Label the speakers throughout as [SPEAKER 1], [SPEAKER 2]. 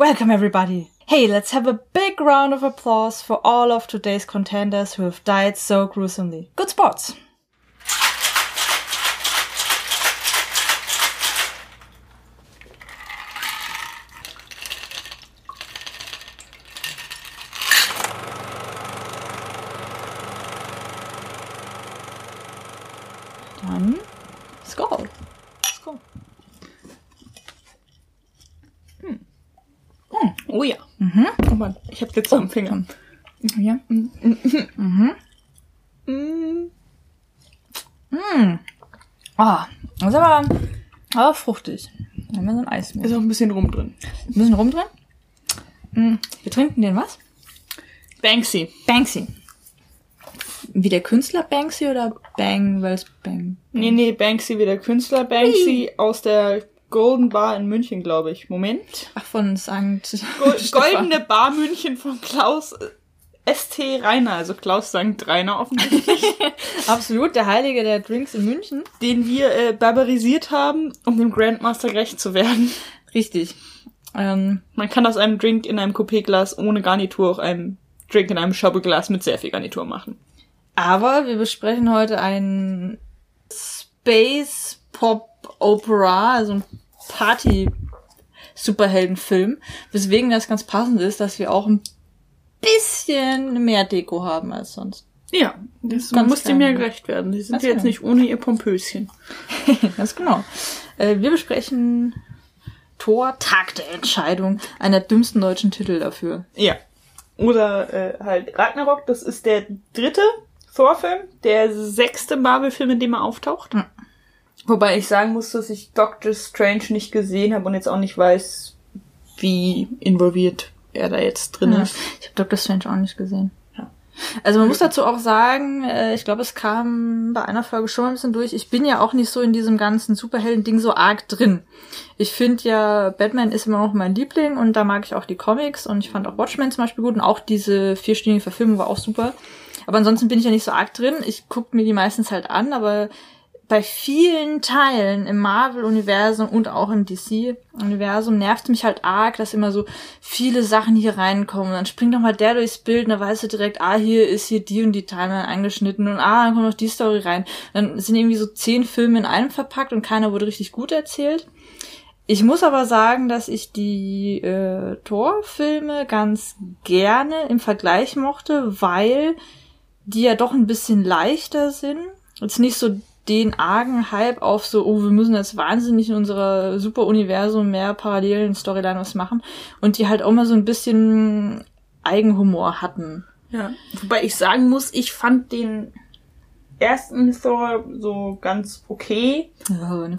[SPEAKER 1] Welcome, everybody. Hey, let's have a big round of applause for all of today's contenders who have died so gruesomely. Good sports.
[SPEAKER 2] Hab Glitzer am Finger.
[SPEAKER 1] Ja. Mhm. Ah, das ist aber, aber fruchtig. Da haben wir so ein Eis mit.
[SPEAKER 2] Ist auch ein bisschen rum drin.
[SPEAKER 1] Ein bisschen rum drin. Mm, Wir trinken den was?
[SPEAKER 2] Banksy.
[SPEAKER 1] Banksy. Wie der Künstler Banksy oder Bang, weil es Bang.
[SPEAKER 2] Nee, nee, Banksy wie der Künstler. Banksy aus der Golden Bar in München, glaube ich. Moment.
[SPEAKER 1] Ach, von St.
[SPEAKER 2] Go
[SPEAKER 1] Stefan.
[SPEAKER 2] Goldene Bar München von Klaus äh, ST Reiner, also Klaus St. Reiner offensichtlich,
[SPEAKER 1] Absolut, der Heilige der Drinks in München.
[SPEAKER 2] den wir äh, barbarisiert haben, um dem Grandmaster gerecht zu werden.
[SPEAKER 1] Richtig. Ähm,
[SPEAKER 2] Man kann aus einem Drink in einem Coupé-Glas ohne Garnitur auch einen Drink in einem Schoppeglas mit sehr viel Garnitur machen.
[SPEAKER 1] aber wir besprechen heute einen Space Pop Opera, also ein Party Superheldenfilm, weswegen das ganz passend ist, dass wir auch ein bisschen mehr Deko haben als sonst.
[SPEAKER 2] Ja, das
[SPEAKER 1] Ganz
[SPEAKER 2] muss dem ja gerecht werden. Die sind
[SPEAKER 1] Ganz
[SPEAKER 2] ja jetzt
[SPEAKER 1] genau.
[SPEAKER 2] nicht ohne ihr Pompöschen.
[SPEAKER 1] Ganz genau. Äh, wir besprechen Thor Tag der Entscheidung, einer dümmsten deutschen Titel dafür.
[SPEAKER 2] Ja. Oder äh, halt Ragnarok, das ist der dritte Thor-Film, der sechste Marvel-Film, in dem er auftaucht.
[SPEAKER 1] Hm.
[SPEAKER 2] Wobei ich sagen muss, dass ich Doctor Strange nicht gesehen habe und jetzt auch nicht weiß, wie involviert er da jetzt drin
[SPEAKER 1] Ja.
[SPEAKER 2] ist.
[SPEAKER 1] Ich habe Doctor Strange auch nicht gesehen.
[SPEAKER 2] Ja.
[SPEAKER 1] Also man muss dazu auch sagen, äh, ich glaube, es kam bei einer Folge schon mal ein bisschen durch. Ich bin ja auch nicht so in diesem ganzen Superhelden-Ding so arg drin. Ich finde ja, Batman ist immer noch mein Liebling und da mag ich auch die Comics und ich fand auch Watchmen zum Beispiel gut und auch diese vierstündige Verfilmung war auch super. Aber ansonsten bin ich ja nicht so arg drin. Ich gucke mir die meistens halt an, aber bei vielen Teilen im Marvel-Universum und auch im DC-Universum nervt mich halt arg, dass immer so viele Sachen hier reinkommen. Dann springt doch mal der durchs Bild und dann weißt du direkt, ah, hier ist hier die und die Timeline angeschnitten und ah, dann kommt noch die Story rein. Dann sind irgendwie so zehn Filme in einem verpackt und keiner wurde richtig gut erzählt. Ich muss aber sagen, dass ich die äh, Thor-Filme ganz gerne im Vergleich mochte, weil die ja doch ein bisschen leichter sind. Jetzt nicht so den argen Hype auf so, oh, wir müssen jetzt wahnsinnig in unserer Super-Universum mehr parallelen Storyline was machen. Und die halt auch mal so ein bisschen Eigenhumor hatten.
[SPEAKER 2] Ja. Wobei ich sagen muss, ich fand den ersten Thor so ganz okay,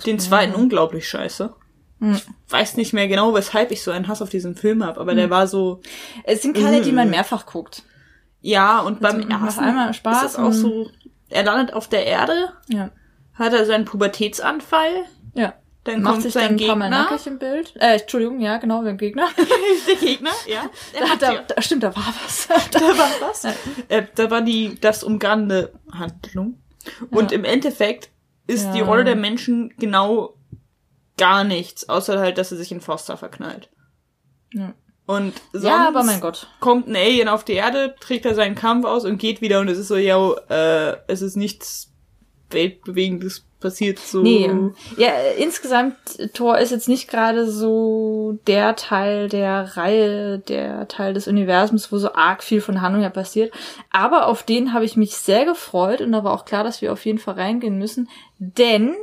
[SPEAKER 2] den zweiten unglaublich scheiße.
[SPEAKER 1] Hm.
[SPEAKER 2] Weiß nicht mehr genau, weshalb ich so einen Hass auf diesen Film habe, aber der war so,
[SPEAKER 1] Es sind keine, die man mehrfach guckt.
[SPEAKER 2] ja, und beim
[SPEAKER 1] Also, macht
[SPEAKER 2] ersten
[SPEAKER 1] einmal Spaß
[SPEAKER 2] ist es auch
[SPEAKER 1] und-
[SPEAKER 2] so, er landet auf der Erde,
[SPEAKER 1] Ja.
[SPEAKER 2] Hat er seinen Pubertätsanfall,
[SPEAKER 1] Ja.
[SPEAKER 2] dann
[SPEAKER 1] Macht
[SPEAKER 2] kommt
[SPEAKER 1] sich
[SPEAKER 2] sein
[SPEAKER 1] dann
[SPEAKER 2] Gegner,
[SPEAKER 1] nackig im Bild. Äh, Entschuldigung, ja, genau, der Gegner.
[SPEAKER 2] der Gegner, ja,
[SPEAKER 1] da,
[SPEAKER 2] hat
[SPEAKER 1] da,
[SPEAKER 2] ja,
[SPEAKER 1] da, stimmt, da war was.
[SPEAKER 2] da war was, äh, da war die, das umgarnende Handlung und
[SPEAKER 1] Ja.
[SPEAKER 2] im Endeffekt ist die Rolle der Menschen genau gar nichts, außer halt, dass er sich in Foster verknallt.
[SPEAKER 1] Ja.
[SPEAKER 2] Und sonst
[SPEAKER 1] ja, aber mein Gott.
[SPEAKER 2] kommt ein Alien auf die Erde, trägt er seinen Kampf aus und geht wieder und es ist so, ja, äh, es ist nichts weltbewegendes passiert so.
[SPEAKER 1] Nee, ja, insgesamt, Thor ist jetzt nicht gerade so der Teil der Reihe, der Teil des Universums, wo so arg viel von Handlung her passiert. Aber auf den habe ich mich sehr gefreut und da war auch klar, dass wir auf jeden Fall reingehen müssen, denn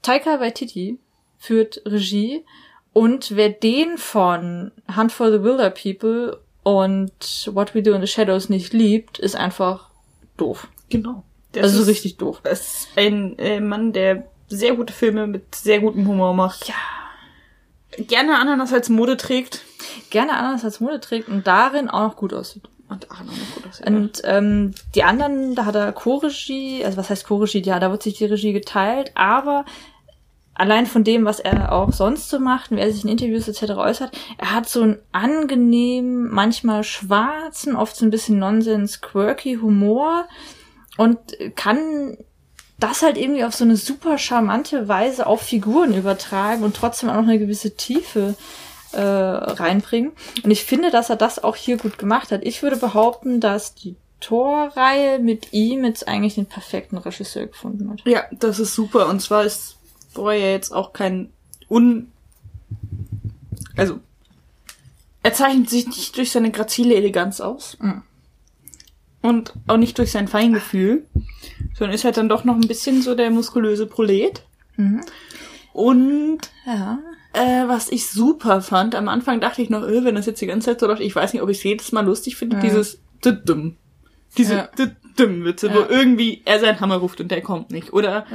[SPEAKER 1] Taika Waititi führt Regie und wer den von Hunt for the Wilder People und What We Do in the Shadows nicht liebt, ist einfach doof.
[SPEAKER 2] Genau. Das
[SPEAKER 1] also so
[SPEAKER 2] ist,
[SPEAKER 1] richtig doof.
[SPEAKER 2] Das ist ein äh, Mann, der sehr gute Filme mit sehr gutem Humor macht.
[SPEAKER 1] Ja.
[SPEAKER 2] Gerne Ananas als Mode trägt.
[SPEAKER 1] Gerne anders als Mode trägt und darin auch noch gut aussieht.
[SPEAKER 2] Und ach, noch gut aussieht.
[SPEAKER 1] Und ähm, die anderen, da hat er Co-Regie, also was heißt Co-Regie? Ja, da wird sich die Regie geteilt, aber allein von dem, was er auch sonst so macht, und wie er sich in Interviews etc. äußert, er hat so einen angenehmen, manchmal schwarzen, oft so ein bisschen Nonsens, quirky Humor und kann das halt irgendwie auf so eine super charmante Weise auf Figuren übertragen und trotzdem auch noch eine gewisse Tiefe äh, reinbringen. Und ich finde, dass er das auch hier gut gemacht hat. Ich würde behaupten, dass die Torreihe mit ihm jetzt eigentlich den perfekten Regisseur gefunden hat.
[SPEAKER 2] Ja, das ist super. Und zwar ist Boy ja jetzt auch kein un... Also, er zeichnet sich nicht durch seine grazile Eleganz aus. Mhm. Und auch nicht durch sein Feingefühl. Sondern ist halt dann doch noch ein bisschen so der muskulöse Prolet. Mhm. Und ja. Äh, was ich super fand, am Anfang dachte ich noch, öh, wenn das jetzt die ganze Zeit so läuft, ich weiß nicht, ob ich es jedes Mal lustig finde, ja. dieses dumm. Diese ja. dumm Witze, ja. wo irgendwie er seinen Hammer ruft und der kommt nicht. Oder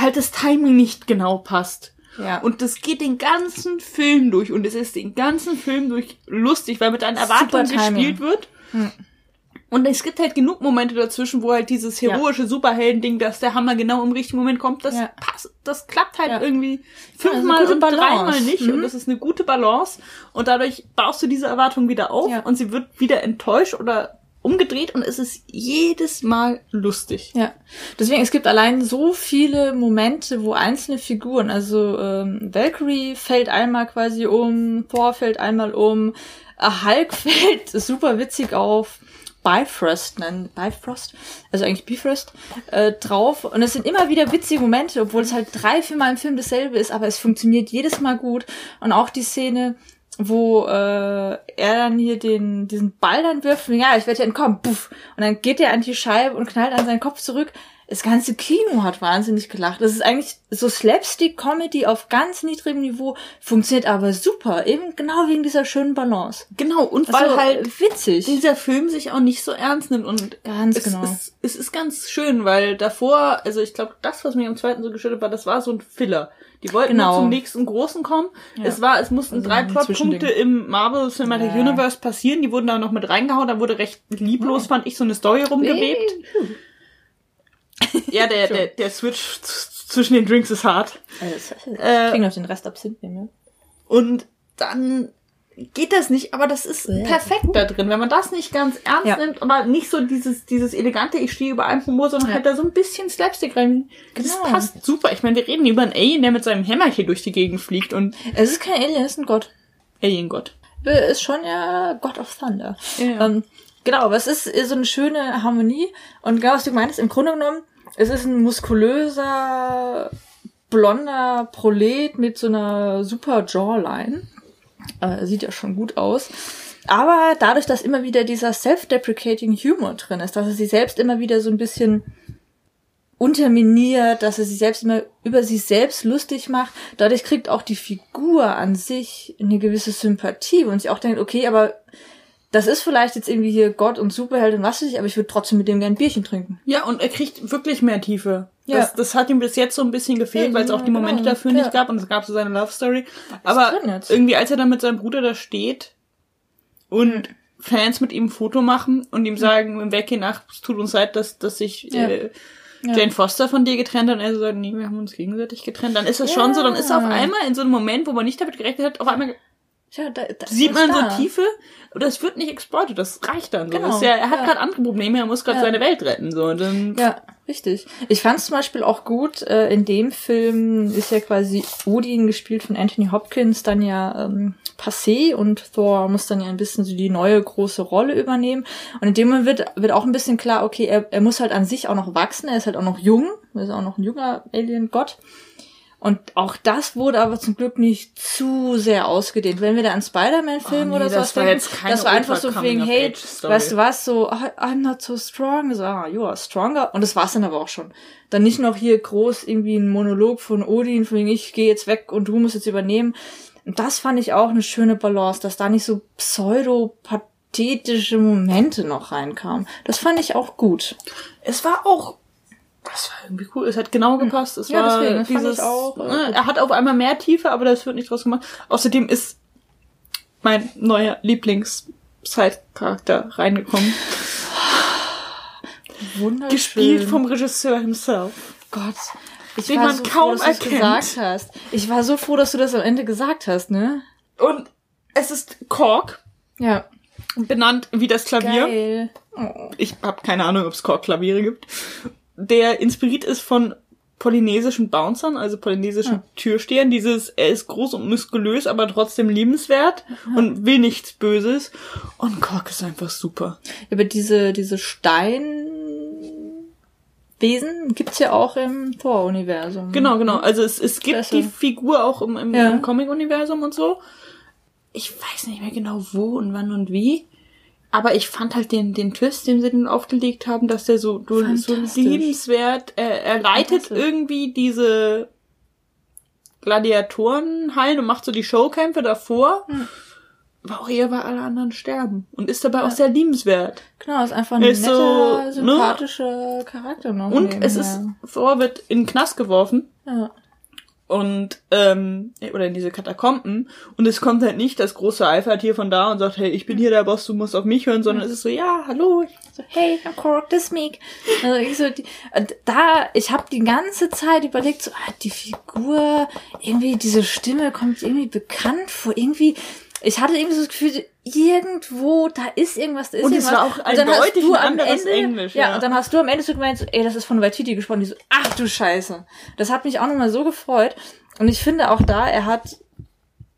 [SPEAKER 2] halt das Timing nicht genau passt. Ja. Und das geht den ganzen Film durch und es ist den ganzen Film durch lustig, weil mit deinen Erwartungen gespielt wird. Hm. Und es gibt halt genug Momente dazwischen, wo halt dieses heroische ja. Superhelden-Ding, dass der Hammer genau im richtigen Moment kommt, das ja. passt, das klappt halt ja. irgendwie fünfmal also und dreimal nicht. Mhm. Und das ist eine gute Balance. Und dadurch baust du diese Erwartung wieder auf und sie wird wieder enttäuscht oder umgedreht und es ist jedes Mal lustig.
[SPEAKER 1] Ja. Deswegen, es gibt allein so viele Momente, wo einzelne Figuren, also ähm, Valkyrie fällt einmal quasi um, Thor fällt einmal um, Hulk fällt super witzig auf, Bifrost nennen, Bifrost, also eigentlich Bifrost, äh, drauf. Und es sind immer wieder witzige Momente, obwohl es halt drei, vier Mal im Film dasselbe ist, aber es funktioniert jedes Mal gut. Und auch die Szene, wo äh, er dann hier den diesen Ball dann wirft, und, ja, ich werde hier entkommen, puff, und dann geht er an die Scheibe und knallt an seinen Kopf zurück. Das ganze Kino hat wahnsinnig gelacht. Das ist eigentlich so Slapstick-Comedy auf ganz niedrigem Niveau, funktioniert aber super, eben genau wegen dieser schönen Balance.
[SPEAKER 2] Genau, und weil also, halt witzig dieser Film sich auch nicht so ernst nimmt und
[SPEAKER 1] ganz
[SPEAKER 2] es,
[SPEAKER 1] genau.
[SPEAKER 2] Es, es ist ganz schön, weil davor, also ich glaube, das, was mir am zweiten so geschüttet war, das war so ein Filler. Die wollten genau. zum nächsten großen kommen. Ja. Es war, es mussten also drei Plotpunkte im Marvel Cinematic ja. Universe passieren. Die wurden da noch mit reingehauen. Da wurde recht lieblos, oh. fand ich, so eine Story rumgewebt. Ja, der, der, der Switch zwischen den Drinks ist hart.
[SPEAKER 1] Also, äh, ich noch den Rest Absinth nehmen.
[SPEAKER 2] Und dann geht das nicht, aber das ist ja. perfekt da drin. Wenn man das nicht ganz ernst ja. nimmt, aber nicht so dieses, dieses elegante, ich stehe über einem Humor, sondern ja. halt da so ein bisschen Slapstick rein. Genau. Das passt super. Ich meine, wir reden über einen Alien, der mit seinem Hämmerchen durch die Gegend fliegt und.
[SPEAKER 1] Es ist kein Alien, es ist ein Gott.
[SPEAKER 2] Alien-Gott.
[SPEAKER 1] Ist schon ja God of Thunder. Ja. Ähm, genau, aber es ist so eine schöne Harmonie und genau was du meinst, im Grunde genommen, es ist ein muskulöser, blonder Prolet mit so einer super Jawline äh, sieht ja schon gut aus. Aber dadurch, dass immer wieder dieser self-deprecating Humor drin ist, dass er sich selbst immer wieder so ein bisschen unterminiert, dass er sich selbst immer über sich selbst lustig macht, dadurch kriegt auch die Figur an sich eine gewisse Sympathie und sich auch denkt, okay, aber das ist vielleicht jetzt irgendwie hier Gott und Superheld und was weiß ich, aber ich würde trotzdem mit dem gern ein Bierchen trinken.
[SPEAKER 2] Ja, und er kriegt wirklich mehr Tiefe. Ja. Das, das hat ihm bis jetzt so ein bisschen gefehlt, ja, weil es auch die Momente genau. dafür ja. nicht gab und es gab so seine Love Story. Aber irgendwie, als er dann mit seinem Bruder da steht und mhm. Fans mit ihm ein Foto machen und ihm sagen im Weggehen, ach, es tut uns leid, dass, dass sich äh, Jane Foster von dir getrennt hat und er so sagt, nee, wir haben uns gegenseitig getrennt, dann ist das schon so, dann ist er auf einmal in so einem Moment, wo man nicht damit gerechnet hat, auf einmal ja, da, da sieht man da. so Tiefe es wird nicht exploitet, das reicht dann so. Genau, ja, er hat ja. gerade andere Probleme, er muss gerade ja. seine Welt retten so. Und dann
[SPEAKER 1] ja, richtig. Ich fand es zum Beispiel auch gut. Äh, in dem Film ist ja quasi Odin gespielt von Anthony Hopkins dann ja ähm, passé und Thor muss dann ja ein bisschen so die neue große Rolle übernehmen. Und in dem Moment wird wird auch ein bisschen klar, okay, er, er muss halt an sich auch noch wachsen. Er ist halt auch noch jung, er ist auch noch ein junger Alien-Gott. Und auch das wurde aber zum Glück nicht zu sehr ausgedehnt. Wenn wir da an Spider-Man-Filme oh, nee, oder sowas denken, das war einfach so wegen, hey, weißt du was, so, I'm not so strong, so, ah, you are stronger. Und das war's dann aber auch schon. Dann nicht noch hier groß irgendwie ein Monolog von Odin, von wegen, ich gehe jetzt weg und du musst jetzt übernehmen. Und das fand ich auch eine schöne Balance, dass da nicht so pseudo-pathetische Momente noch reinkamen. Das fand ich auch gut.
[SPEAKER 2] Es war auch das war irgendwie cool. Es hat genau hm. gepasst. Es ja, war deswegen, dieses, auch, ne, er hat auf einmal mehr Tiefe, aber das wird nicht draus gemacht. Außerdem ist mein neuer Lieblings-Side-Charakter reingekommen. Wunderschön. Gespielt vom Regisseur himself.
[SPEAKER 1] Gott. Ich den man so kaum froh, dass erkennt. gesagt hast. Ich war so froh, dass du das am Ende gesagt hast, ne?
[SPEAKER 2] Und es ist Kork.
[SPEAKER 1] Ja.
[SPEAKER 2] Benannt wie das Klavier. Geil. Ich habe keine Ahnung, ob es Kork-Klaviere gibt der inspiriert ist von polynesischen Bouncern, also polynesischen Türstehern. Dieses, er ist groß und muskulös, aber trotzdem liebenswert und will nichts Böses. Und Kork ist einfach super.
[SPEAKER 1] Aber diese, diese Steinwesen gibt's ja auch im Thor-Universum.
[SPEAKER 2] Genau, genau. Also es, es gibt
[SPEAKER 1] Klasse.
[SPEAKER 2] die Figur auch im, im,
[SPEAKER 1] Ja.
[SPEAKER 2] im Comic-Universum und so. Ich weiß nicht mehr genau wo und wann und wie. Aber ich fand halt den, den Twist, den sie dann aufgelegt haben, dass der so, so liebenswert, er, er leitet irgendwie diese Gladiatorenhallen und macht so die Showkämpfe davor. Aber auch eher, weil alle anderen sterben. Und ist dabei auch sehr liebenswert.
[SPEAKER 1] Genau, ist einfach ein
[SPEAKER 2] Ist
[SPEAKER 1] netter,
[SPEAKER 2] so, ne?
[SPEAKER 1] sympathischer Charakter noch.
[SPEAKER 2] Und es ist, Thor wird in den Knast geworfen.
[SPEAKER 1] Ja.
[SPEAKER 2] Und ähm, oder in diese Katakomben und es kommt halt nicht das große Alpha-Tier von da und sagt, hey, ich bin hier der Boss, du musst auf mich hören, sondern es ist so, ja, hallo, ich
[SPEAKER 1] So, hey, I'm Korok, ist Meek. Also ich so, die, da, ich habe die ganze Zeit überlegt, so, ah, die Figur, irgendwie, diese Stimme kommt irgendwie bekannt vor, irgendwie, ich hatte irgendwie so das Gefühl, irgendwo, da ist irgendwas, da ist
[SPEAKER 2] Und es
[SPEAKER 1] irgendwas.
[SPEAKER 2] war auch
[SPEAKER 1] Und dann hast du
[SPEAKER 2] ein
[SPEAKER 1] am
[SPEAKER 2] anderes
[SPEAKER 1] Ende,
[SPEAKER 2] Englisch,
[SPEAKER 1] Ja,
[SPEAKER 2] ja.
[SPEAKER 1] und dann hast du am Ende so gemeint, so, ey, das ist von Waititi gesprochen. Die so, ach du Scheiße. Das hat mich auch nochmal so gefreut. Und ich finde auch da, er hat,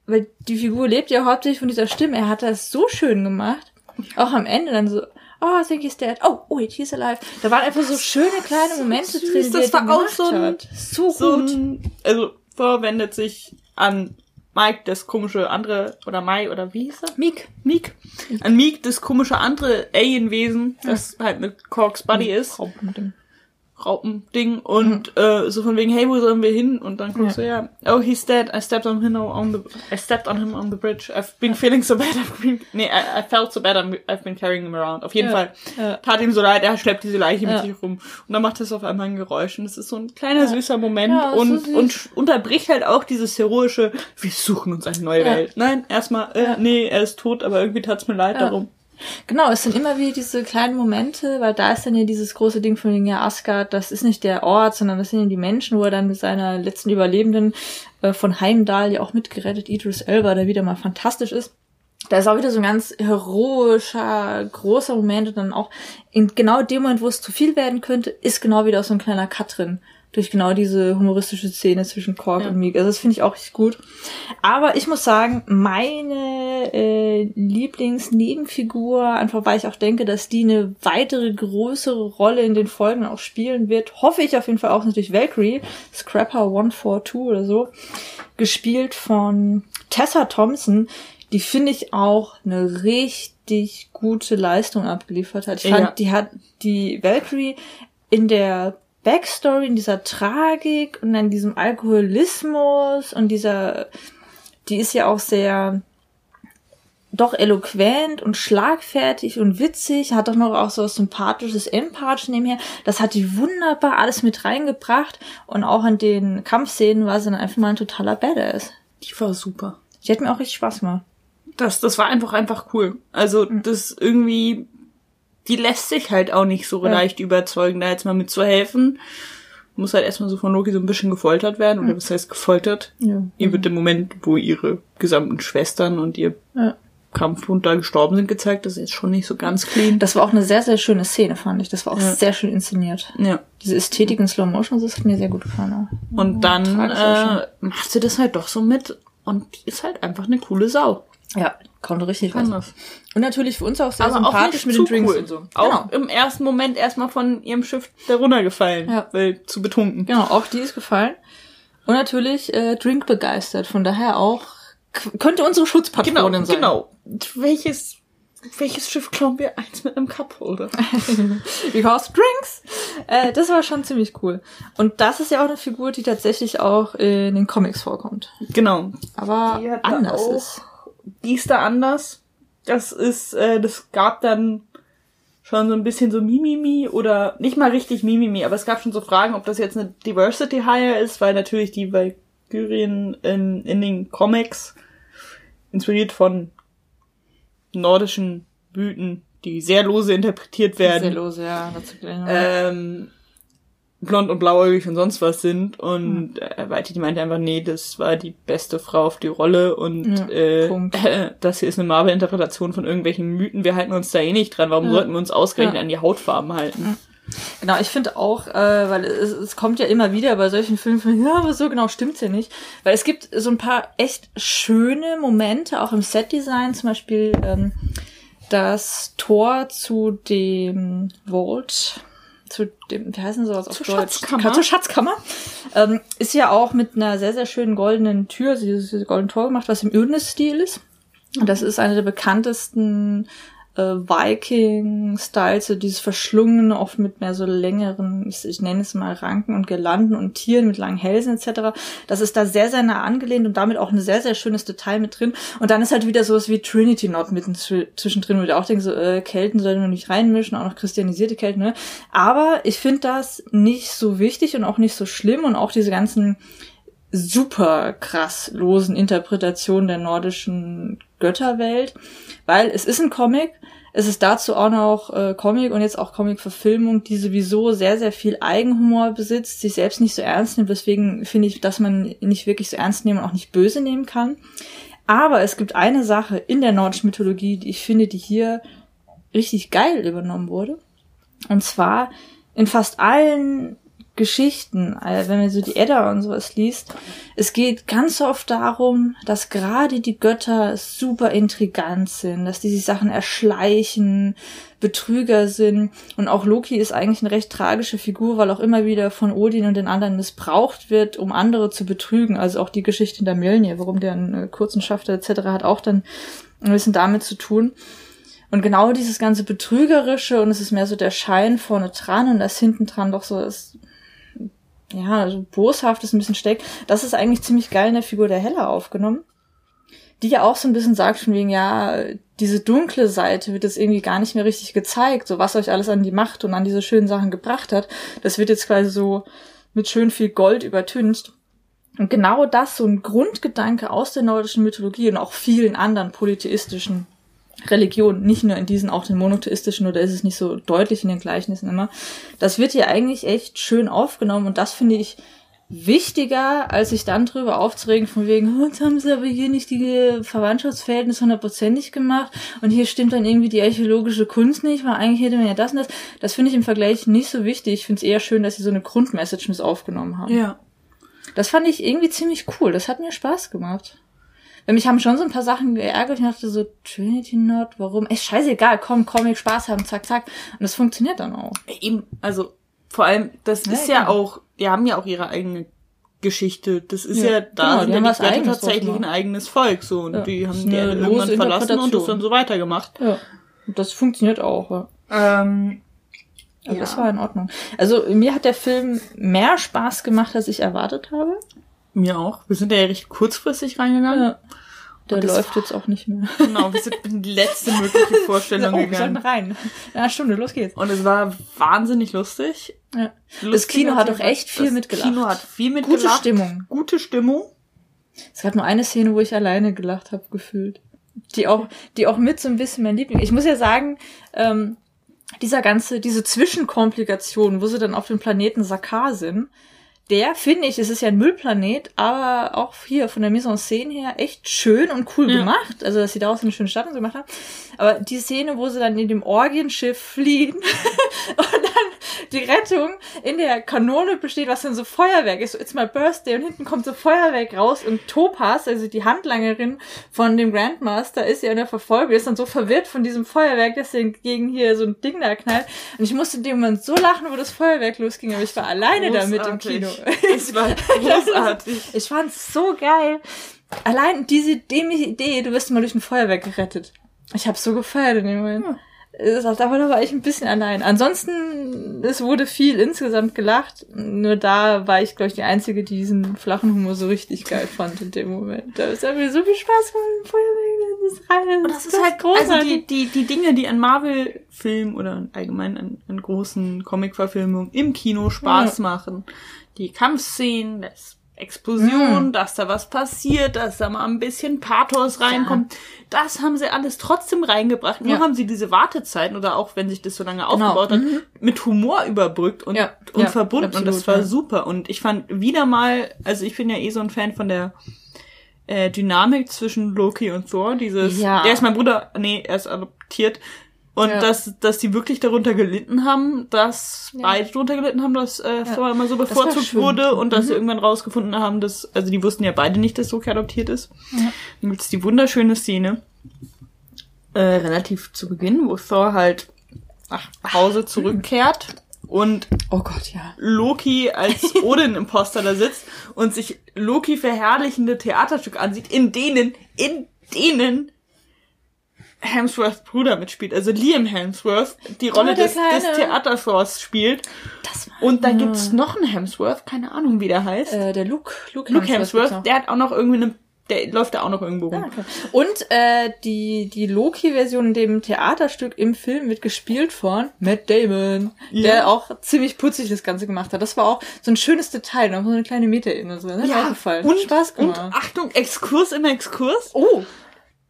[SPEAKER 1] weil die Figur lebt ja hauptsächlich von dieser Stimme, er hat das so schön gemacht. Auch am Ende dann so, oh, I think he's dead. Oh, wait, he's alive. Da waren einfach so schöne kleine Momente
[SPEAKER 2] süß.
[SPEAKER 1] drin, die
[SPEAKER 2] Das
[SPEAKER 1] er
[SPEAKER 2] war auch so ein-
[SPEAKER 1] hat. So
[SPEAKER 2] so
[SPEAKER 1] gut.
[SPEAKER 2] ein, also Thor wendet sich an Mike, das komische andere, oder Mai, oder wie hieß er?
[SPEAKER 1] Meek.
[SPEAKER 2] Meek. An Meek, das komische andere Alienwesen, das halt mit Corks Buddy ist.
[SPEAKER 1] Raubending.
[SPEAKER 2] Raupending und äh, so von wegen, hey, wo sollen wir hin? Und dann guckst du, ja, oh, he's dead. I stepped on him on the, I stepped on him on the bridge. I've been feeling so bad. I've been, nee, I, I felt so bad. I'm, I've been carrying him around. Auf jeden
[SPEAKER 1] Ja,
[SPEAKER 2] Fall
[SPEAKER 1] ja.
[SPEAKER 2] tat ihm so leid. Er schleppt diese Leiche
[SPEAKER 1] Ja.
[SPEAKER 2] mit sich rum und dann macht es auf einmal ein Geräusch und es ist so ein kleiner süßer Moment
[SPEAKER 1] Ja, ist so
[SPEAKER 2] und
[SPEAKER 1] süß.
[SPEAKER 2] und unterbricht halt auch dieses heroische. Wir suchen uns eine neue
[SPEAKER 1] Ja.
[SPEAKER 2] Welt. Nein, erstmal, äh, nee, er ist tot, aber irgendwie tat's mir leid
[SPEAKER 1] Ja.
[SPEAKER 2] darum.
[SPEAKER 1] Genau, es sind immer wieder diese kleinen Momente, weil da ist dann ja dieses große Ding von wegen, ja, Asgard, das ist nicht der Ort, sondern das sind ja die Menschen, wo er dann mit seiner letzten Überlebenden äh, von Heimdall ja auch mitgerettet, Idris Elba, der wieder mal fantastisch ist. Da ist auch wieder so ein ganz heroischer, großer Moment und dann auch in genau dem Moment, wo es zu viel werden könnte, ist genau wieder so ein kleiner Cut drin. Durch genau diese humoristische Szene zwischen Kork
[SPEAKER 2] Ja.
[SPEAKER 1] und Meek. Also das finde ich auch richtig gut. Aber ich muss sagen, meine äh, Lieblingsnebenfigur, einfach weil ich auch denke, dass die eine weitere größere Rolle in den Folgen auch spielen wird, hoffe ich auf jeden Fall auch natürlich Valkyrie, Scrapper 142 oder so, gespielt von Tessa Thompson, die finde ich auch eine richtig gute Leistung abgeliefert hat. Ich fand,
[SPEAKER 2] Ja.
[SPEAKER 1] die hat die Valkyrie in der Backstory, in dieser Tragik und dann diesem Alkoholismus und dieser, die ist ja auch sehr doch eloquent und schlagfertig und witzig, hat doch noch auch so was sympathisches, empathisch nebenher. Das hat die wunderbar alles mit reingebracht und auch in den Kampfszenen war sie dann einfach mal ein totaler Badass.
[SPEAKER 2] Die war super.
[SPEAKER 1] Die hat mir auch richtig Spaß gemacht.
[SPEAKER 2] Das, das war einfach, einfach cool. Also,
[SPEAKER 1] Mhm.
[SPEAKER 2] das irgendwie, die lässt sich halt auch nicht so
[SPEAKER 1] Ja.
[SPEAKER 2] leicht überzeugen, da jetzt mal mitzuhelfen. Muss halt erstmal so von Loki so ein bisschen gefoltert werden, oder was heißt gefoltert?
[SPEAKER 1] Mhm. Ja.
[SPEAKER 2] Ihr wird im Moment, wo ihre gesamten Schwestern und ihr
[SPEAKER 1] Ja.
[SPEAKER 2] Kampfhund da gestorben sind, gezeigt. Das ist jetzt schon nicht so ganz clean.
[SPEAKER 1] Das war auch eine sehr, sehr schöne Szene, fand ich. Das war auch
[SPEAKER 2] Ja.
[SPEAKER 1] sehr schön inszeniert.
[SPEAKER 2] Ja.
[SPEAKER 1] Diese Ästhetik in Slow Motion, das hat mir sehr gut gefallen. auch.
[SPEAKER 2] Und dann äh, macht sie das halt doch so mit und ist halt einfach eine coole Sau.
[SPEAKER 1] Ja, kommt richtig
[SPEAKER 2] Kann
[SPEAKER 1] was. Und natürlich für uns auch sehr
[SPEAKER 2] Aber auch
[SPEAKER 1] sympathisch
[SPEAKER 2] nicht
[SPEAKER 1] mit den Drinks
[SPEAKER 2] cool.
[SPEAKER 1] und so.
[SPEAKER 2] Auch
[SPEAKER 1] Genau.
[SPEAKER 2] im ersten Moment erstmal von ihrem Schiff da runtergefallen,
[SPEAKER 1] Ja.
[SPEAKER 2] weil zu betrunken.
[SPEAKER 1] Genau, auch die ist gefallen. Und natürlich äh, Drink begeistert. Von daher auch könnte unsere
[SPEAKER 2] Genau,
[SPEAKER 1] Schutzpatronin sein.
[SPEAKER 2] genau. Welches, welches Schiff klauen wir? Eins mit einem Cupholder.
[SPEAKER 1] Because Drinks. Äh, das war schon ziemlich cool. Und das ist ja auch eine Figur, die tatsächlich auch in den Comics vorkommt.
[SPEAKER 2] genau.
[SPEAKER 1] Aber anders
[SPEAKER 2] auch-
[SPEAKER 1] ist.
[SPEAKER 2] Die ist da anders. Das ist, äh, das gab dann schon so ein bisschen so Mimimi oder nicht mal richtig Mimimi, aber es gab schon so Fragen, ob das jetzt eine Diversity Hire ist, weil natürlich die Valkyrien in, in den Comics inspiriert von nordischen Mythen, die sehr lose interpretiert werden.
[SPEAKER 1] Sehr lose, ja. Dazu
[SPEAKER 2] ähm, blond und blauäugig und sonst was sind. Und äh, Weiti, die meinte einfach, nee, das war die beste Frau auf die Rolle und
[SPEAKER 1] Ja,
[SPEAKER 2] äh, äh, das hier ist eine Marvel-Interpretation von irgendwelchen Mythen. Wir halten uns da eh nicht dran. Warum
[SPEAKER 1] Ja.
[SPEAKER 2] sollten wir uns ausgerechnet
[SPEAKER 1] Ja.
[SPEAKER 2] an die Hautfarben halten?
[SPEAKER 1] Genau, ich finde auch, äh, weil es, es kommt ja immer wieder bei solchen Filmen von, ja, aber so genau stimmt's ja nicht. Weil es gibt so ein paar echt schöne Momente, auch im Setdesign, zum Beispiel ähm, das Tor zu dem Vault, zu dem, wie heißen sowas auf
[SPEAKER 2] Zur
[SPEAKER 1] Deutsch?
[SPEAKER 2] Schatzkammer.
[SPEAKER 1] Zur Schatzkammer. Ähm, ist ja auch mit einer sehr, sehr schönen goldenen Tür, also dieses dieses goldene Tor gemacht, was im Irnes-Stil ist. Und das ist eine der bekanntesten äh, Viking-Styles, so dieses verschlungene, oft mit mehr so längeren, ich, ich nenne es mal Ranken und Girlanden und Tieren mit langen Hälsen etc. Das ist da sehr, sehr nah angelehnt und damit auch ein sehr, sehr schönes Detail mit drin. Und dann ist halt wieder sowas wie Trinity Knot mitten zw- zwischendrin, wo ich auch denke, so äh, Kelten sollten wir nicht reinmischen, auch noch christianisierte Kelten, ne? Aber ich finde das nicht so wichtig und auch nicht so schlimm und auch diese ganzen super krass losen Interpretationen der nordischen Götterwelt, weil es ist ein Comic, es ist dazu auch noch äh, Comic und jetzt auch Comic-Verfilmung, die sowieso sehr, sehr viel Eigenhumor besitzt, sich selbst nicht so ernst nimmt, deswegen finde ich, dass man nicht wirklich so ernst nehmen und auch nicht böse nehmen kann. Aber es gibt eine Sache in der nordischen Mythologie, die ich finde, die hier richtig geil übernommen wurde. Und zwar in fast allen Geschichten, äh, wenn man so die Edda und sowas liest, es geht ganz oft darum, dass gerade die Götter super intrigant sind, dass die sich Sachen erschleichen, Betrüger sind. Und auch Loki ist eigentlich eine recht tragische Figur, weil auch immer wieder von Odin und den anderen missbraucht wird, um andere zu betrügen. Also auch die Geschichte in der Mjölnir, warum der einen äh, kurzen Schafter etc. hat auch dann ein bisschen damit zu tun. Und genau dieses ganze Betrügerische und es ist mehr so der Schein vorne dran und das hinten dran doch so ist, ja, so boshaftes ein bisschen steckt. Das ist eigentlich ziemlich geil in der Figur der Hella aufgenommen. Die ja auch so ein bisschen sagt von wegen, ja, diese dunkle Seite wird jetzt irgendwie gar nicht mehr richtig gezeigt, so was euch alles an die Macht und an diese schönen Sachen gebracht hat. Das wird jetzt quasi so mit schön viel Gold übertüncht. Und genau das, so ein Grundgedanke aus der nordischen Mythologie und auch vielen anderen polytheistischen Religionen, nicht nur in diesen, auch den monotheistischen, oder ist es nicht so deutlich in den Gleichnissen immer. Das wird hier eigentlich echt schön aufgenommen und das finde ich wichtiger, als sich dann drüber aufzuregen, von wegen, jetzt haben sie aber hier nicht die Verwandtschaftsverhältnisse hundertprozentig gemacht und hier stimmt dann irgendwie die archäologische Kunst nicht, weil eigentlich hätte man ja das und das. Das finde ich im Vergleich nicht so wichtig. Ich finde es eher schön, dass sie so eine Grundmessage mit aufgenommen haben.
[SPEAKER 2] Ja.
[SPEAKER 1] Das fand ich irgendwie ziemlich cool. Das hat mir Spaß gemacht. Mich haben schon so ein paar Sachen geärgert. Ich dachte so, Trinity Not, warum? Ey, scheißegal, komm, Comic, Spaß haben, zack, zack. Und das funktioniert dann auch.
[SPEAKER 2] Eben, also vor allem, das
[SPEAKER 1] Ja,
[SPEAKER 2] ist ja
[SPEAKER 1] genau.
[SPEAKER 2] auch, die haben ja auch ihre eigene Geschichte. Das ist
[SPEAKER 1] Ja,
[SPEAKER 2] ja,
[SPEAKER 1] genau,
[SPEAKER 2] da sind
[SPEAKER 1] die
[SPEAKER 2] ja die
[SPEAKER 1] Eigenes
[SPEAKER 2] tatsächlich ein eigenes Volk so und
[SPEAKER 1] Ja,
[SPEAKER 2] die haben die Erde irgendwann verlassen und das dann so weitergemacht.
[SPEAKER 1] Ja. Und das funktioniert auch, ja.
[SPEAKER 2] Ähm,
[SPEAKER 1] Also
[SPEAKER 2] Ja.
[SPEAKER 1] das war in Ordnung. Also mir hat der Film mehr Spaß gemacht, als ich erwartet habe.
[SPEAKER 2] Mir auch. Wir sind ja recht kurzfristig reingegangen.
[SPEAKER 1] Ja. Der
[SPEAKER 2] das
[SPEAKER 1] läuft jetzt auch nicht mehr.
[SPEAKER 2] Genau, wir sind in die letzte mögliche Vorstellung
[SPEAKER 1] oh, wir sollten
[SPEAKER 2] gegangen.
[SPEAKER 1] rein. Ja, Stunde, los geht's.
[SPEAKER 2] Und es war wahnsinnig lustig.
[SPEAKER 1] Ja.
[SPEAKER 2] Lustig
[SPEAKER 1] Das Kino hat
[SPEAKER 2] jeden
[SPEAKER 1] echt viel
[SPEAKER 2] das
[SPEAKER 1] mitgelacht.
[SPEAKER 2] Kino hat viel mitgelacht.
[SPEAKER 1] Gute Stimmung.
[SPEAKER 2] Gute Stimmung.
[SPEAKER 1] Es gab nur eine Szene, wo ich alleine gelacht habe, gefühlt. Die auch, die auch mit so ein bisschen mein Liebling. Ich muss ja sagen, ähm, dieser ganze, diese Zwischenkomplikation, wo sie dann auf dem Planeten Sakar sind, der finde ich, es ist ja ein Müllplanet, aber auch hier von der Mise en Scène her echt schön und cool
[SPEAKER 2] Ja.
[SPEAKER 1] gemacht. Also, dass sie daraus eine schöne Stadt und so gemacht haben. Aber die Szene, wo sie dann in dem Orgienschiff fliehen und dann die Rettung in der Kanone besteht, was dann so Feuerwerk ist. So, it's my birthday und hinten kommt so Feuerwerk raus und Topaz, also die Handlangerin von dem Grandmaster, ist ja in der Verfolgung, ist dann so verwirrt von diesem Feuerwerk, dass sie gegen hier so ein Ding da knallt. Und ich musste in dem Moment so lachen, wo das Feuerwerk losging, aber ich war alleine damit im
[SPEAKER 2] Großartig.
[SPEAKER 1] Kino.
[SPEAKER 2] Es war großartig.
[SPEAKER 1] Ich fand's so geil. Allein diese dämliche Idee, du wirst mal durch ein Feuerwerk gerettet. Ich hab's so gefeiert in dem Moment. Es- Aber da war ich ein bisschen allein. Ansonsten, es wurde viel insgesamt gelacht. Nur da war ich, glaube ich, die Einzige, die diesen flachen Humor so richtig geil fand in dem Moment. Da ist mir so viel Spaß gemacht mit dem Feuerwerk. Das ist, alles,
[SPEAKER 2] Und das ist halt
[SPEAKER 1] großartig.
[SPEAKER 2] Also die, die, die Dinge, die an Marvel-Filmen oder allgemein an, an großen Comic-Verfilmungen im Kino Spaß machen. Die Kampfszenen, das Explosion, dass da was passiert, dass da mal ein bisschen Pathos reinkommt. Das haben sie alles trotzdem reingebracht. Nur
[SPEAKER 1] Ja.
[SPEAKER 2] haben sie diese Wartezeiten oder auch wenn sich das so lange
[SPEAKER 1] Genau.
[SPEAKER 2] aufgebaut hat, mit Humor überbrückt und,
[SPEAKER 1] Ja.
[SPEAKER 2] und
[SPEAKER 1] Ja,
[SPEAKER 2] verbunden. und das
[SPEAKER 1] absolut,
[SPEAKER 2] war
[SPEAKER 1] ja.
[SPEAKER 2] super. Und ich fand wieder mal, also ich bin ja eh so ein Fan von der äh, Dynamik zwischen Loki und Thor. Dieses,
[SPEAKER 1] Ja.
[SPEAKER 2] der ist mein Bruder, nee, er ist adoptiert. Und
[SPEAKER 1] Ja.
[SPEAKER 2] dass, dass die wirklich darunter gelitten haben, dass
[SPEAKER 1] Ja.
[SPEAKER 2] beide darunter gelitten haben, dass äh, Thor immer so bevorzugt.
[SPEAKER 1] Mhm.
[SPEAKER 2] wurde und dass sie irgendwann rausgefunden haben, dass, also die wussten ja beide nicht, dass Loki adoptiert ist.
[SPEAKER 1] Ja.
[SPEAKER 2] Dann gibt's die wunderschöne Szene, äh, relativ zu Beginn, wo Thor halt nach Hause zurückkehrt und
[SPEAKER 1] Oh Gott, ja.
[SPEAKER 2] Loki als Odin-Imposter da sitzt und sich Loki verherrlichende Theaterstücke ansieht, in denen, in denen Hemsworth Bruder mitspielt, also Liam Hemsworth die Rolle
[SPEAKER 1] Oh,
[SPEAKER 2] des, des
[SPEAKER 1] Kleine.
[SPEAKER 2] Theaterthors spielt.
[SPEAKER 1] Das war
[SPEAKER 2] Und da gibt's noch einen Hemsworth, keine Ahnung, wie der heißt.
[SPEAKER 1] äh, der Luke. Luke,
[SPEAKER 2] Luke Hemsworth,
[SPEAKER 1] noch.
[SPEAKER 2] der hat auch noch irgendwie eine, der läuft da auch noch irgendwo rum.
[SPEAKER 1] Ah, okay. Und äh, die, die Loki-Version in dem Theaterstück im Film wird gespielt von Matt Damon,
[SPEAKER 2] Ja.
[SPEAKER 1] der auch ziemlich putzig das Ganze gemacht hat. Das war auch so ein schönes Detail, noch so eine kleine Meta-Ebene. So, ne? Hat auch gefallen.
[SPEAKER 2] und,
[SPEAKER 1] Spaß
[SPEAKER 2] und
[SPEAKER 1] gemacht.
[SPEAKER 2] Achtung, Exkurs im Exkurs.
[SPEAKER 1] oh,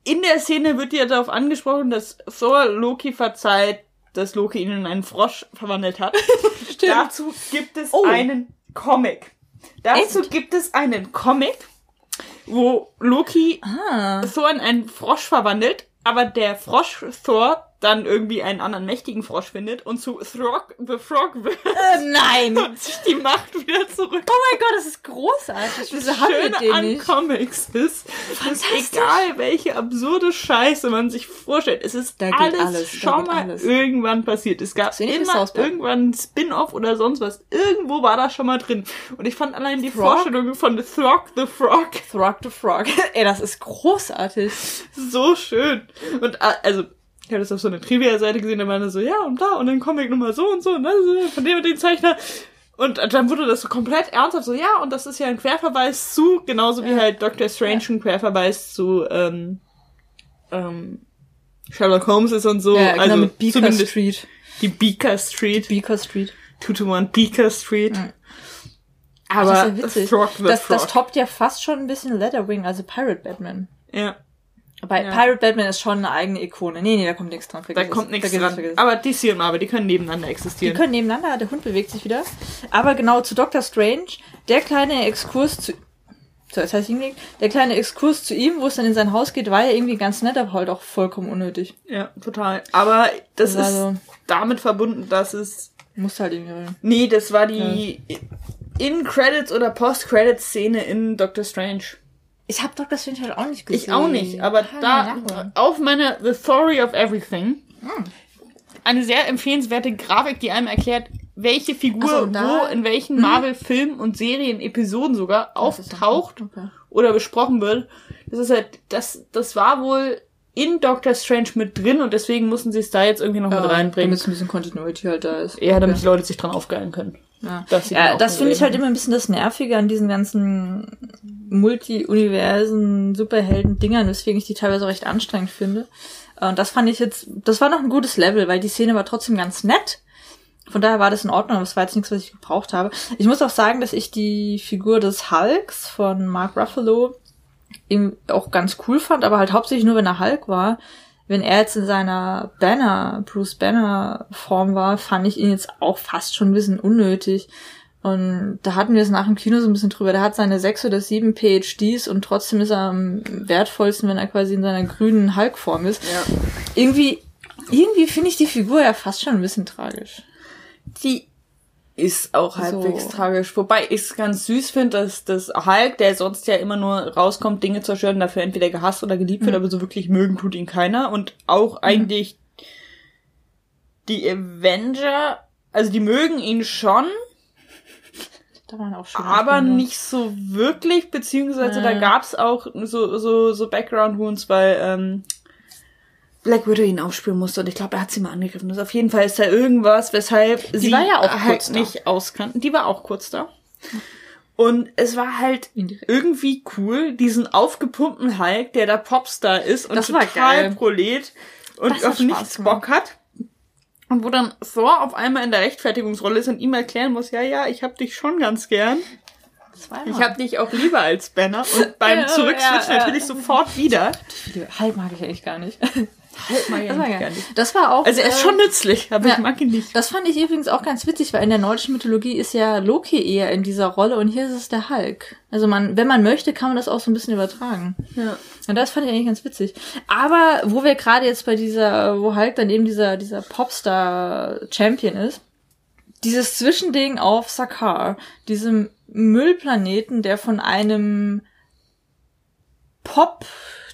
[SPEAKER 2] In der Szene wird ja darauf angesprochen, dass Thor Loki verzeiht, dass Loki ihn in einen Frosch verwandelt hat.
[SPEAKER 1] stimmt.
[SPEAKER 2] Dazu gibt es
[SPEAKER 1] Oh.
[SPEAKER 2] einen Comic. Dazu
[SPEAKER 1] Echt?
[SPEAKER 2] gibt es einen Comic, wo Loki
[SPEAKER 1] Ah.
[SPEAKER 2] Thor in einen Frosch verwandelt, aber der Frosch Thor dann irgendwie einen anderen mächtigen Frosch findet und zu Throg the Frog wird
[SPEAKER 1] Äh, nein. oh
[SPEAKER 2] und sich die Macht wieder zurück.
[SPEAKER 1] mein Gott, das ist großartig. Wieso haben wir
[SPEAKER 2] Schöne
[SPEAKER 1] den
[SPEAKER 2] an
[SPEAKER 1] nicht?
[SPEAKER 2] Comics ist, dass egal welche absurde Scheiße man sich vorstellt, es ist
[SPEAKER 1] Da
[SPEAKER 2] alles,
[SPEAKER 1] alles,
[SPEAKER 2] schon mal
[SPEAKER 1] alles.
[SPEAKER 2] irgendwann passiert. Es gab immer irgendwann ein Spin-off oder sonst was. Irgendwo war das schon mal drin. Und ich fand allein die
[SPEAKER 1] Frog?
[SPEAKER 2] Vorstellung von Throg the Frog
[SPEAKER 1] Throg the Frog. Ey, das ist großartig.
[SPEAKER 2] so schön. Und äh, also, ich habe das auf so einer Trivia-Seite gesehen, da war dann so, ja, und da, und dann Comic Nummer so und so, und das, äh, von dem und dem Zeichner. Und dann wurde das so komplett ernsthaft so, ja, und das ist ja ein Querverweis zu, genauso wie
[SPEAKER 1] Ja.
[SPEAKER 2] halt Dr. Strange ein Querverweis zu ähm, ähm, Sherlock Holmes ist und so.
[SPEAKER 1] ja, genau,
[SPEAKER 2] also
[SPEAKER 1] mit Beaker Street.
[SPEAKER 2] die Beaker Street,
[SPEAKER 1] Beaker Street.
[SPEAKER 2] two to one Beaker Street.
[SPEAKER 1] Mhm.
[SPEAKER 2] Aber
[SPEAKER 1] das ist ja witzig.
[SPEAKER 2] Throg the
[SPEAKER 1] das,
[SPEAKER 2] Frog.
[SPEAKER 1] das toppt ja fast schon ein bisschen Leatherwing, also Pirate Batman.
[SPEAKER 2] ja,
[SPEAKER 1] Bei
[SPEAKER 2] Ja.
[SPEAKER 1] Pirate Batman ist schon eine eigene Ikone. Nee, nee, da kommt nichts dran.
[SPEAKER 2] da
[SPEAKER 1] Vergiss es.
[SPEAKER 2] kommt nichts dran.
[SPEAKER 1] vergiss.
[SPEAKER 2] Aber DC und Marvel, die können nebeneinander
[SPEAKER 1] Die
[SPEAKER 2] existieren.
[SPEAKER 1] können nebeneinander, der Hund bewegt sich wieder. Aber genau zu Doctor Strange, der kleine Exkurs zu. So, jetzt heißt hingelegt. Der kleine Exkurs zu ihm, wo es dann in sein Haus geht, war ja irgendwie ganz nett, aber halt auch vollkommen unnötig.
[SPEAKER 2] Ja, total. Aber das
[SPEAKER 1] Das
[SPEAKER 2] ist damit verbunden, dass es.
[SPEAKER 1] Muss halt irgendwie. rein.
[SPEAKER 2] Nee, das war die In-Credits- oder Post-Credits-Szene in Doctor Strange.
[SPEAKER 1] Ich habe Doctor Strange halt auch nicht gesehen.
[SPEAKER 2] Ich auch nicht, aber
[SPEAKER 1] Ah,
[SPEAKER 2] da auf meiner The Story of Everything
[SPEAKER 1] Hm.
[SPEAKER 2] eine sehr empfehlenswerte Grafik, die einem erklärt, welche Figur
[SPEAKER 1] so, da-
[SPEAKER 2] wo in welchen Marvel-Filmen und Serien-Episoden sogar
[SPEAKER 1] Das ist
[SPEAKER 2] auftaucht
[SPEAKER 1] okay.
[SPEAKER 2] oder besprochen wird. Das ist halt, das, das war wohl in Doctor Strange mit drin und deswegen mussten sie es da jetzt irgendwie noch mit
[SPEAKER 1] Ja,
[SPEAKER 2] reinbringen.
[SPEAKER 1] Damit ein bisschen Continuity halt da ist.
[SPEAKER 2] Ja, damit die Leute sich dran aufgeilen können.
[SPEAKER 1] Ja,
[SPEAKER 2] den
[SPEAKER 1] ja das finde ich halt immer ein bisschen das Nervige an diesen ganzen Multi-Universen, Superhelden-Dingern, weswegen ich die teilweise recht anstrengend finde. Und das fand ich jetzt, das war noch ein gutes Level, weil die Szene war trotzdem ganz nett. Von daher war das in Ordnung, aber es war jetzt nichts, was ich gebraucht habe. Ich muss auch sagen, dass ich die Figur des Hulks von Mark Ruffalo eben auch ganz cool fand, aber halt hauptsächlich nur, wenn er Hulk war. Wenn er jetzt in seiner Banner, Bruce Banner Form war, fand ich ihn jetzt auch fast schon ein bisschen unnötig. Und da hatten wir es nach dem Kino so ein bisschen drüber. Der hat seine sechs oder sieben PhDs und trotzdem ist er am wertvollsten, wenn er quasi in seiner grünen Hulk-Form ist.
[SPEAKER 2] Ja.
[SPEAKER 1] Irgendwie, irgendwie finde ich die Figur ja fast schon ein bisschen tragisch.
[SPEAKER 2] Die ist auch
[SPEAKER 1] So.
[SPEAKER 2] halbwegs tragisch. Wobei ich es ganz süß finde, dass das Hulk, der sonst ja immer nur rauskommt, Dinge zu zerstören, dafür entweder gehasst oder geliebt wird, aber so wirklich mögen tut ihn keiner. Und auch eigentlich die Avenger, also die mögen ihn schon,
[SPEAKER 1] Da waren auch schöne
[SPEAKER 2] aber
[SPEAKER 1] Anspielungen.
[SPEAKER 2] nicht so wirklich, beziehungsweise da
[SPEAKER 1] Ja.
[SPEAKER 2] gab's auch so, so, so Background-Wounds, weil ähm, Black Widow ihn aufspüren musste und ich glaube, er hat sie mal angegriffen. Also auf jeden Fall ist da irgendwas, weshalb sie
[SPEAKER 1] war ja auch
[SPEAKER 2] halt
[SPEAKER 1] kurz da.
[SPEAKER 2] nicht auskannten. Die war auch kurz da. Und es war halt
[SPEAKER 1] Indirekt.
[SPEAKER 2] irgendwie cool, diesen aufgepumpten Hulk, der da Popstar ist und
[SPEAKER 1] Das
[SPEAKER 2] total prolet und
[SPEAKER 1] Das
[SPEAKER 2] auf nichts. Bock hat. Und wo dann Thor auf einmal in der Rechtfertigungsrolle ist und ihm erklären muss, ja, ja, ich hab dich schon ganz gern.
[SPEAKER 1] Zweimal.
[SPEAKER 2] Ich habe dich auch lieber als Banner und beim
[SPEAKER 1] Ja,
[SPEAKER 2] Zurückswitchen
[SPEAKER 1] ja, ja.
[SPEAKER 2] natürlich sofort wieder.
[SPEAKER 1] Hulk mag ich eigentlich gar nicht.
[SPEAKER 2] Halt mal
[SPEAKER 1] Das war, geil. das war auch.
[SPEAKER 2] Also er ist schon nützlich, aber
[SPEAKER 1] ja.
[SPEAKER 2] ich mag ihn nicht.
[SPEAKER 1] Das fand ich übrigens auch ganz witzig, weil in der nordischen Mythologie ist ja Loki eher in dieser Rolle und hier ist es der Hulk. Also man, wenn man möchte, kann man das auch so ein bisschen übertragen.
[SPEAKER 2] Ja.
[SPEAKER 1] Und das fand ich eigentlich ganz witzig. Aber wo wir gerade jetzt bei dieser, wo Hulk dann eben dieser, dieser Popstar-Champion ist, dieses Zwischending auf Sakaar, diesem Müllplaneten, der von einem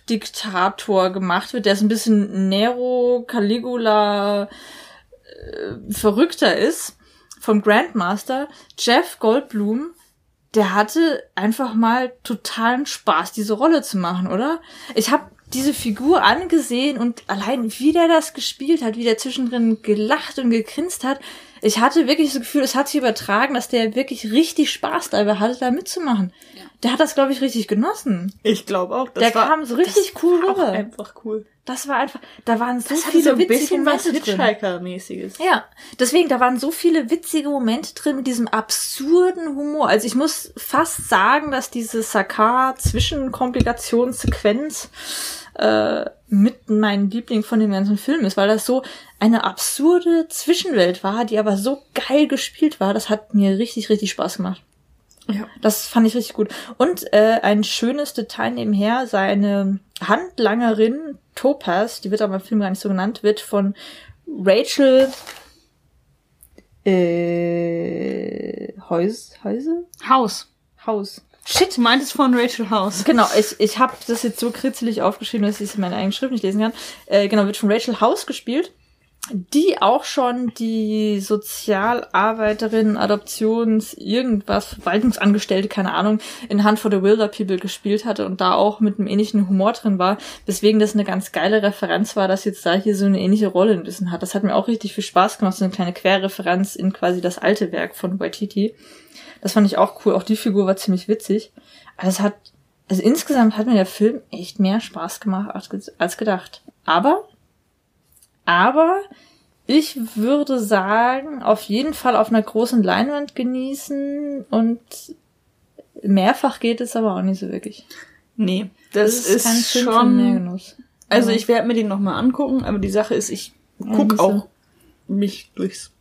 [SPEAKER 1] Pop-Diktator gemacht wird, der so ein bisschen Nero, Caligula, äh, verrückter ist, vom Grandmaster, Jeff Goldblum, der hatte einfach mal totalen Spaß, diese Rolle zu machen, oder? Ich habe diese Figur angesehen und allein wie der das gespielt hat, wie der zwischendrin gelacht und gegrinst hat, ich hatte wirklich das Gefühl, es hat sich übertragen, dass der wirklich richtig Spaß dabei hatte, da mitzumachen. Der hat das, glaube ich, richtig genossen.
[SPEAKER 2] Ich glaube auch. Das
[SPEAKER 1] Der
[SPEAKER 2] war,
[SPEAKER 1] kam so richtig cool rüber.
[SPEAKER 2] einfach cool.
[SPEAKER 1] Das war einfach, da waren so
[SPEAKER 2] Das
[SPEAKER 1] viele
[SPEAKER 2] so ein
[SPEAKER 1] witzige Momente drin.
[SPEAKER 2] Hitchhiker-mäßiges.
[SPEAKER 1] Ja, deswegen, da waren so viele witzige Momente drin mit diesem absurden Humor. Also ich muss fast sagen, dass diese Sakar-Zwischenkomplikationssequenz äh, mit mein Liebling von dem ganzen Film ist, weil das so eine absurde Zwischenwelt war, die aber so geil gespielt war. Das hat mir richtig, richtig Spaß gemacht.
[SPEAKER 2] Ja.
[SPEAKER 1] Das fand ich richtig gut. Und äh, ein schönes Detail nebenher, seine Handlangerin Topaz, die wird aber im Film gar nicht so genannt, wird von Rachel äh, Heus, Heuse?
[SPEAKER 2] Haus.
[SPEAKER 1] Haus.
[SPEAKER 2] Shit, du meintest von Rachel House.
[SPEAKER 1] Genau, ich, ich habe das jetzt so kritzelig aufgeschrieben, dass ich es in meiner eigenen Schrift nicht lesen kann. Äh, genau, wird von Rachel House gespielt, die auch schon die Sozialarbeiterin, Adoptions, irgendwas, Verwaltungsangestellte, keine Ahnung, in Hunt for the Wilder People gespielt hatte und da auch mit einem ähnlichen Humor drin war, weswegen das eine ganz geile Referenz war, dass jetzt da hier so eine ähnliche Rolle ein bisschen hat. Das hat mir auch richtig viel Spaß gemacht, so eine kleine Querreferenz in quasi das alte Werk von Waititi. Das fand ich auch cool. Auch die Figur war ziemlich witzig. Also es hat, also insgesamt hat mir der Film echt mehr Spaß gemacht als, ge- als gedacht. Aber, aber ich würde sagen, auf jeden Fall auf einer großen Leinwand genießen und mehrfach geht es aber auch nicht so wirklich.
[SPEAKER 2] Nee, das, ist,
[SPEAKER 1] kein Film für
[SPEAKER 2] schon. Also
[SPEAKER 1] Ja.
[SPEAKER 2] ich werde mir den nochmal angucken, aber die Sache ist, ich guck
[SPEAKER 1] siehste.
[SPEAKER 2] auch mich durchs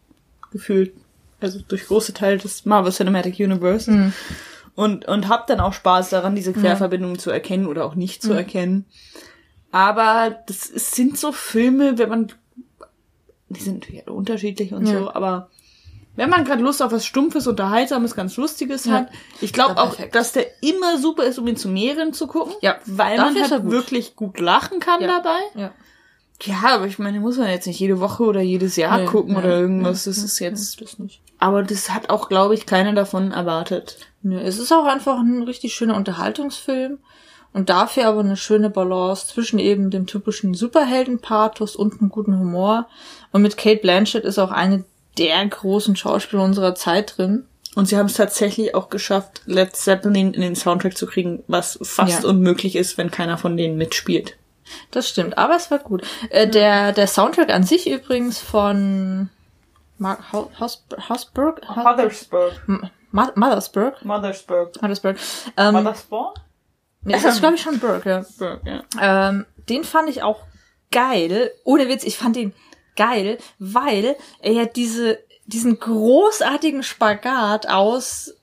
[SPEAKER 2] Gefühl, also durch große Teile des Marvel Cinematic Universe
[SPEAKER 1] Mhm.
[SPEAKER 2] und und hab dann auch Spaß daran, diese Querverbindungen zu erkennen oder auch nicht zu erkennen. Aber das sind so Filme, wenn man die sind natürlich alle unterschiedlich und
[SPEAKER 1] Ja.
[SPEAKER 2] so, aber wenn man gerade Lust auf was Stumpfes, Unterhaltsames, ganz Lustiges
[SPEAKER 1] Ja.
[SPEAKER 2] hat, ich glaube auch,
[SPEAKER 1] perfekt.
[SPEAKER 2] dass der immer super ist, um ihn zu mehreren zu gucken.
[SPEAKER 1] Ja,
[SPEAKER 2] weil
[SPEAKER 1] dafür
[SPEAKER 2] man halt
[SPEAKER 1] gut.
[SPEAKER 2] wirklich gut lachen kann
[SPEAKER 1] Ja.
[SPEAKER 2] dabei.
[SPEAKER 1] Ja.
[SPEAKER 2] Ja, aber ich meine, muss man jetzt nicht jede Woche oder jedes Jahr
[SPEAKER 1] Nee,
[SPEAKER 2] gucken
[SPEAKER 1] nee,
[SPEAKER 2] oder irgendwas.
[SPEAKER 1] nee,
[SPEAKER 2] das ist jetzt.
[SPEAKER 1] Das nicht.
[SPEAKER 2] Aber das hat auch, glaube ich, keiner davon erwartet.
[SPEAKER 1] Nö, es ist auch einfach ein richtig schöner Unterhaltungsfilm und dafür aber eine schöne Balance zwischen eben dem typischen Superhelden-Pathos und einem guten Humor. Und mit Kate Blanchett ist auch eine der großen Schauspieler unserer Zeit drin.
[SPEAKER 2] Und sie haben es tatsächlich auch geschafft, Led Zeppelin in den Soundtrack zu kriegen, was fast
[SPEAKER 1] Ja.
[SPEAKER 2] unmöglich ist, wenn keiner von denen mitspielt.
[SPEAKER 1] Das stimmt, aber es war gut. Äh, der, der Soundtrack an sich übrigens von Mark Haus, Haus, Hausberg?
[SPEAKER 2] Mothersburg.
[SPEAKER 1] M- Ma- Mothersburg?
[SPEAKER 2] Mothersburg.
[SPEAKER 1] Mothersburg. Ähm,
[SPEAKER 2] Mothersburg?
[SPEAKER 1] Nee, das ist, glaube ich, schon Burg, ja.
[SPEAKER 2] Ja.
[SPEAKER 1] Ähm, den fand ich auch geil. Ohne Witz, ich fand den geil, weil er ja diese, diesen großartigen Spagat aus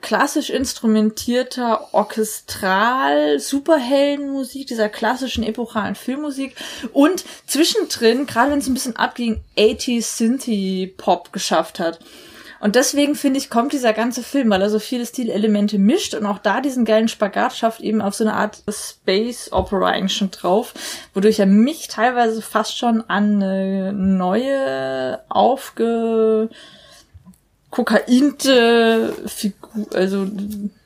[SPEAKER 1] klassisch instrumentierter Orchestral Superheldenmusik, dieser klassischen epochalen Filmmusik und zwischendrin, gerade wenn es ein bisschen abging, 80s Synthie Pop geschafft hat. Und deswegen finde ich, kommt dieser ganze Film, weil er so viele Stilelemente mischt und auch da diesen geilen Spagat schafft, eben auf so eine Art Space Opera eigentlich schon drauf, wodurch er mich teilweise fast schon an eine neue, aufge kokainte Figur, also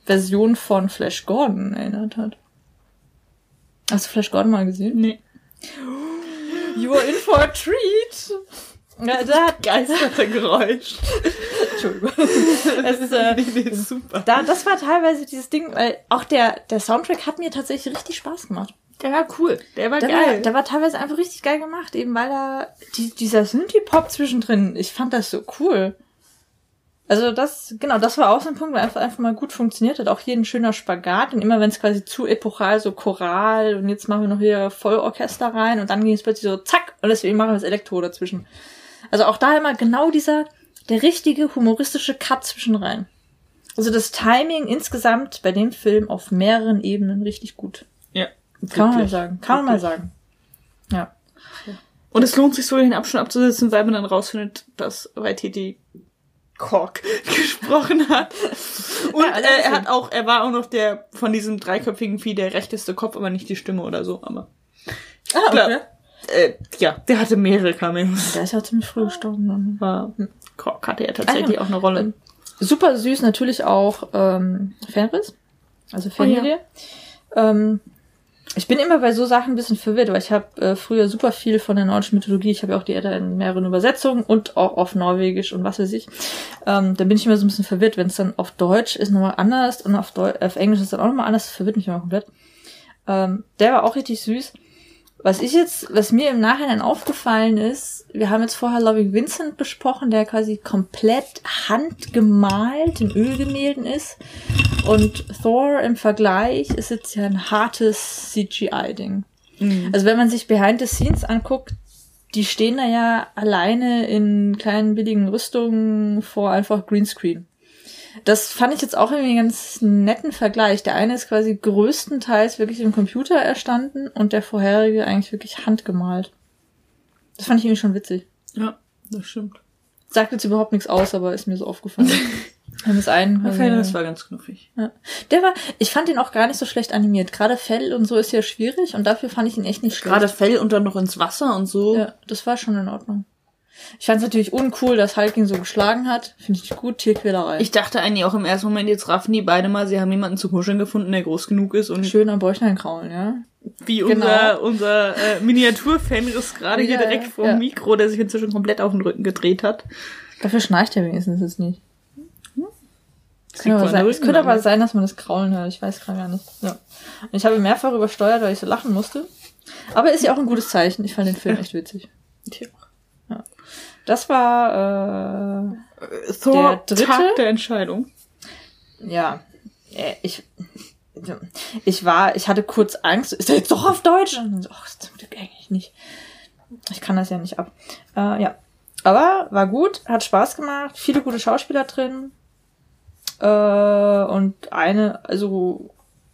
[SPEAKER 1] Version von Flash Gordon erinnert hat. Hast du Flash Gordon mal gesehen?
[SPEAKER 2] Nee.
[SPEAKER 1] You are in for a treat. Ja, da hat
[SPEAKER 2] Geistergeräusch.
[SPEAKER 1] Entschuldigung. Es ist, äh,
[SPEAKER 2] nee, nee, super.
[SPEAKER 1] da, das war teilweise dieses Ding, weil auch der, der Soundtrack hat mir tatsächlich richtig Spaß gemacht.
[SPEAKER 2] Der war cool. Der war
[SPEAKER 1] Der
[SPEAKER 2] geil.
[SPEAKER 1] war, der war teilweise einfach richtig geil gemacht, eben weil da die, dieser Synthie-Pop zwischendrin, ich fand das so cool. Also das, genau, das war auch so ein Punkt, der einfach, einfach mal gut funktioniert hat. Auch hier ein schöner Spagat und immer wenn es quasi zu epochal, so Choral und jetzt machen wir noch hier Vollorchester rein und dann ging es plötzlich so zack und deswegen machen wir das Elektro dazwischen. Also auch da immer genau dieser, der richtige humoristische Cut zwischen rein. Also das Timing insgesamt bei dem Film auf mehreren Ebenen richtig gut.
[SPEAKER 2] Ja.
[SPEAKER 1] Kann man mal
[SPEAKER 2] wirklich.
[SPEAKER 1] sagen. Kann man mal
[SPEAKER 2] Wirklich.
[SPEAKER 1] sagen. Ja.
[SPEAKER 2] Und es lohnt sich so, den Abstand abzusetzen, weil man dann rausfindet, dass Waititi Kork gesprochen hat. Und
[SPEAKER 1] Ja,
[SPEAKER 2] äh, er hat auch, er war auch noch der von diesem dreiköpfigen Vieh der rechteste Kopf, aber nicht die Stimme oder so. Aber
[SPEAKER 1] Ah,
[SPEAKER 2] Klar. Äh, ja, der hatte mehrere Cameos.
[SPEAKER 1] Der ist ja ziemlich früh gestorben. dann.
[SPEAKER 2] War Kork hatte er tatsächlich
[SPEAKER 1] Ah, ja.
[SPEAKER 2] auch eine Rolle.
[SPEAKER 1] Super süß natürlich auch ähm, Fenris, also Familie. ähm, ich bin immer bei so Sachen ein bisschen verwirrt, weil ich habe äh, früher super viel von der nordischen Mythologie, ich habe ja auch die Edda in mehreren Übersetzungen und auch auf Norwegisch und was weiß ich. Ähm, da bin ich immer so ein bisschen verwirrt, wenn es dann auf Deutsch ist nochmal anders und auf, Deu auf Englisch ist dann auch nochmal anders, das verwirrt mich immer komplett. Ähm, der war auch richtig süß. Was ich jetzt, was mir im Nachhinein aufgefallen ist, wir haben jetzt vorher Loving Vincent besprochen, der quasi komplett handgemalt in Ölgemälden ist. Und Thor im Vergleich ist jetzt ja ein hartes CGI-Ding. Also wenn man sich Behind the Scenes anguckt, die stehen da ja alleine in kleinen billigen Rüstungen vor einfach Greenscreen. Das fand ich jetzt auch irgendwie einen ganz netten Vergleich. Der eine ist quasi größtenteils wirklich im Computer erstanden und der vorherige eigentlich wirklich handgemalt. Das fand ich irgendwie schon witzig.
[SPEAKER 2] Ja, das stimmt.
[SPEAKER 1] Sagt jetzt überhaupt nichts aus, aber ist mir so aufgefallen. Wir haben das einen.
[SPEAKER 2] Fell, das war ganz knuffig.
[SPEAKER 1] ja. Der war, ich fand ihn auch gar nicht so schlecht animiert. Gerade Fell und so ist ja schwierig und dafür fand ich ihn echt nicht schlecht.
[SPEAKER 2] Gerade Fell und dann noch ins Wasser und so.
[SPEAKER 1] Ja, das war schon in Ordnung. Ich fand es natürlich uncool, dass Hulk ihn so geschlagen hat. Finde ich gut, Tierquälerei.
[SPEAKER 2] Ich dachte eigentlich auch im ersten Moment, jetzt raffen die beide mal, sie haben jemanden zu kuscheln gefunden, der groß genug ist und
[SPEAKER 1] Schön am Bäuchlein kraulen, ja.
[SPEAKER 2] wie
[SPEAKER 1] Genau.
[SPEAKER 2] unser, unser äh, Miniatur-Fenris gerade hier
[SPEAKER 1] Ja,
[SPEAKER 2] direkt
[SPEAKER 1] ja,
[SPEAKER 2] vor dem
[SPEAKER 1] ja.
[SPEAKER 2] Mikro, der sich inzwischen komplett auf den Rücken gedreht hat.
[SPEAKER 1] Dafür schnarcht er wenigstens jetzt nicht.
[SPEAKER 2] Das
[SPEAKER 1] Könnte aber, sein, es könnte aber sein, dass man das Kraulen hört. Ich weiß gerade gar nicht. Ja. Und ich habe mehrfach übersteuert, weil ich so lachen musste. Aber ist ja auch ein gutes Zeichen. Ich fand den Film echt witzig.
[SPEAKER 2] Tja.
[SPEAKER 1] Das war,
[SPEAKER 2] Äh, Thor,
[SPEAKER 1] Der dritte?
[SPEAKER 2] Tag der Entscheidung.
[SPEAKER 1] äh, ja, äh, ich, ich war, ich hatte kurz Angst. Ist er jetzt doch auf Deutsch? Und so, ach, zum Glück eigentlich nicht. Ich kann das ja nicht ab. Äh, ja. Aber war gut, hat Spaß gemacht, viele gute Schauspieler drin. Äh, und eine, also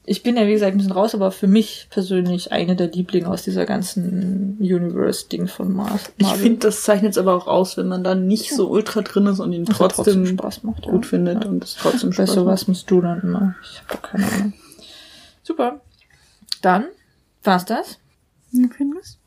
[SPEAKER 1] ich bin ja wie gesagt ein bisschen raus, aber für mich persönlich eine der Lieblinge aus dieser ganzen Universe-Ding von Mars.
[SPEAKER 2] Ich finde, das zeichnet es aber auch aus, wenn man da nicht so ultra drin ist und ihn
[SPEAKER 1] Dass er
[SPEAKER 2] trotzdem,
[SPEAKER 1] Spaß macht.
[SPEAKER 2] gut findet und es trotzdem Spaß macht.
[SPEAKER 1] sowas musst du dann immer. Ich habe keine Ahnung. Super. Dann war's das.
[SPEAKER 2] Findest?